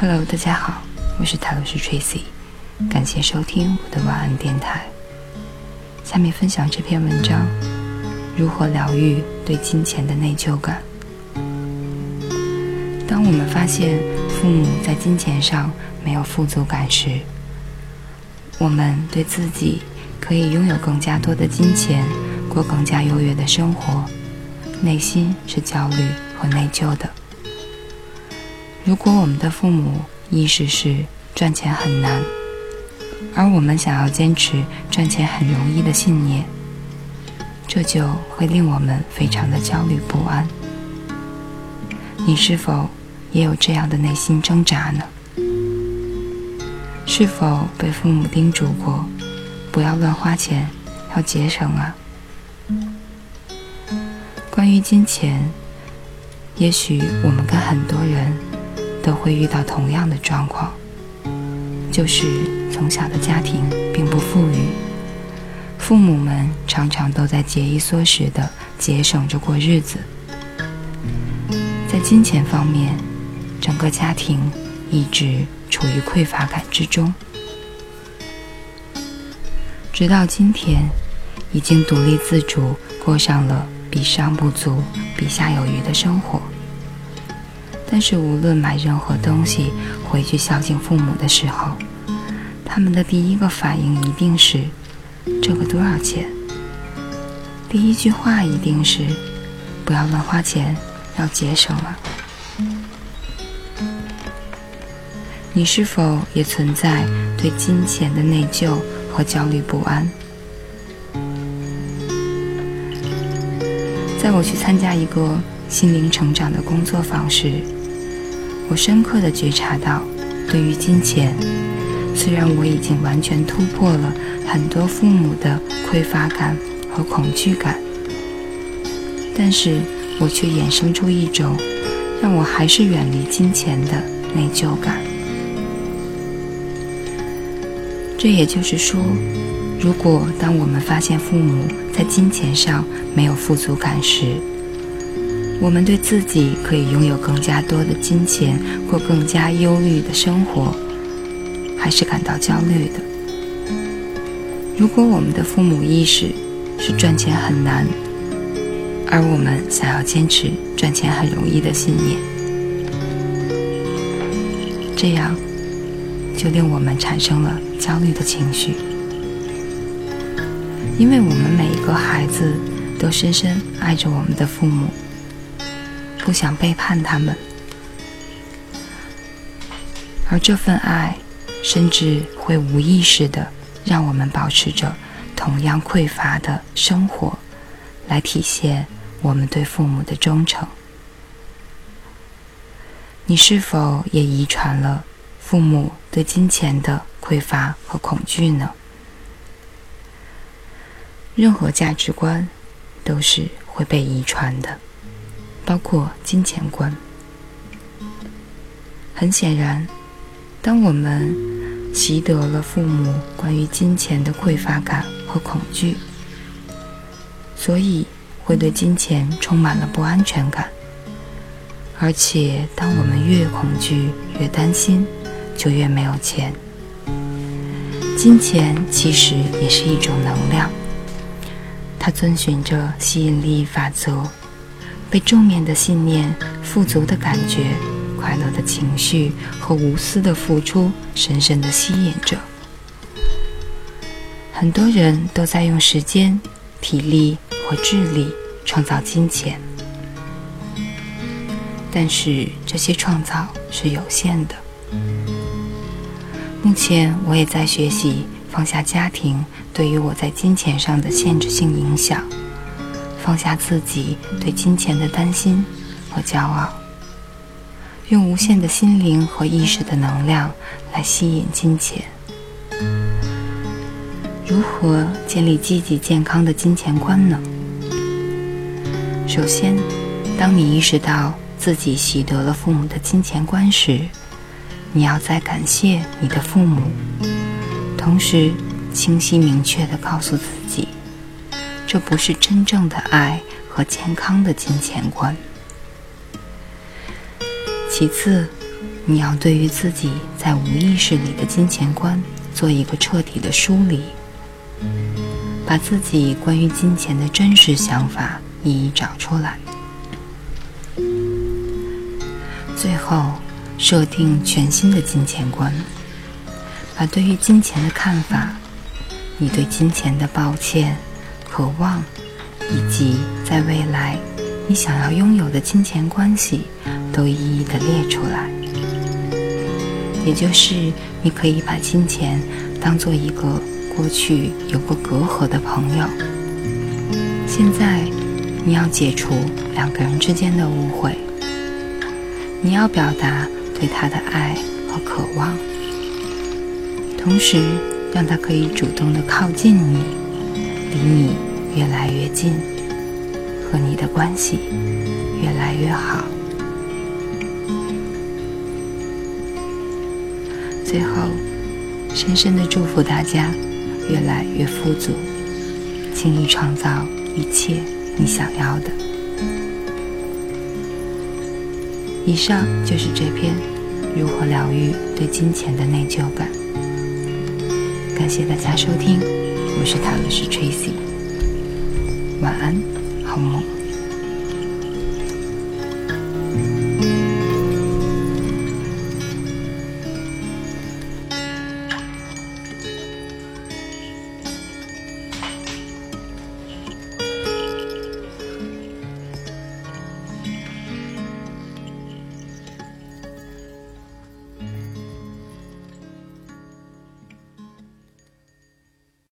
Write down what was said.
Hello，大家好，我是塔罗斯 Tracy，感谢收听我的晚安电台。下面分享这篇文章：如何疗愈对金钱的内疚感。当我们发现父母在金钱上没有富足感时，我们对自己可以拥有更加多的金钱，过更加优越的生活，内心是焦虑和内疚的。如果我们的父母意识是赚钱很难，而我们想要坚持赚钱很容易的信念，这就会令我们非常的焦虑不安。你是否也有这样的内心挣扎呢？是否被父母叮嘱过，不要乱花钱，要节省啊？关于金钱，也许我们跟很多人。都会遇到同样的状况，就是从小的家庭并不富裕，父母们常常都在节衣缩食的节省着过日子，在金钱方面，整个家庭一直处于匮乏感之中，直到今天，已经独立自主，过上了比上不足，比下有余的生活。但是，无论买任何东西回去孝敬父母的时候，他们的第一个反应一定是：这个多少钱？第一句话一定是：不要乱花钱，要节省了。你是否也存在对金钱的内疚和焦虑不安？在我去参加一个心灵成长的工作坊时，我深刻的觉察到，对于金钱，虽然我已经完全突破了很多父母的匮乏感和恐惧感，但是我却衍生出一种让我还是远离金钱的内疚感。这也就是说，如果当我们发现父母在金钱上没有富足感时，我们对自己可以拥有更加多的金钱，过更加忧虑的生活，还是感到焦虑的。如果我们的父母意识是赚钱很难，而我们想要坚持赚钱很容易的信念，这样就令我们产生了焦虑的情绪，因为我们每一个孩子都深深爱着我们的父母。不想背叛他们，而这份爱，甚至会无意识的让我们保持着同样匮乏的生活，来体现我们对父母的忠诚。你是否也遗传了父母对金钱的匮乏和恐惧呢？任何价值观都是会被遗传的。包括金钱观。很显然，当我们习得了父母关于金钱的匮乏感和恐惧，所以会对金钱充满了不安全感。而且，当我们越恐惧、越担心，就越没有钱。金钱其实也是一种能量，它遵循着吸引力法则。被正面的信念、富足的感觉、快乐的情绪和无私的付出深深的吸引着。很多人都在用时间、体力和智力创造金钱，但是这些创造是有限的。目前，我也在学习放下家庭对于我在金钱上的限制性影响。放下自己对金钱的担心和骄傲，用无限的心灵和意识的能量来吸引金钱。如何建立积极健康的金钱观呢？首先，当你意识到自己习得了父母的金钱观时，你要再感谢你的父母，同时清晰明确地告诉自己，这不是真正的爱和健康的金钱观。其次，你要对于自己在无意识里的金钱观做一个彻底的梳理，把自己关于金钱的真实想法一一找出来。最后，设定全新的金钱观，把对于金钱的看法、你对金钱的抱歉、渴望，以及在未来你想要拥有的金钱关系，都一一的列出来。也就是，你可以把金钱当做一个过去有过隔阂的朋友，现在你要解除两个人之间的误会，你要表达对他的爱和渴望，同时让他可以主动的靠近你，离你越来越近，和你的关系越来越好。最后，深深的祝福大家越来越富足，轻易创造一切你想要的。以上就是这篇如何疗愈对金钱的内疚感。感谢大家收听，我是塔罗斯 Tracy，晚安，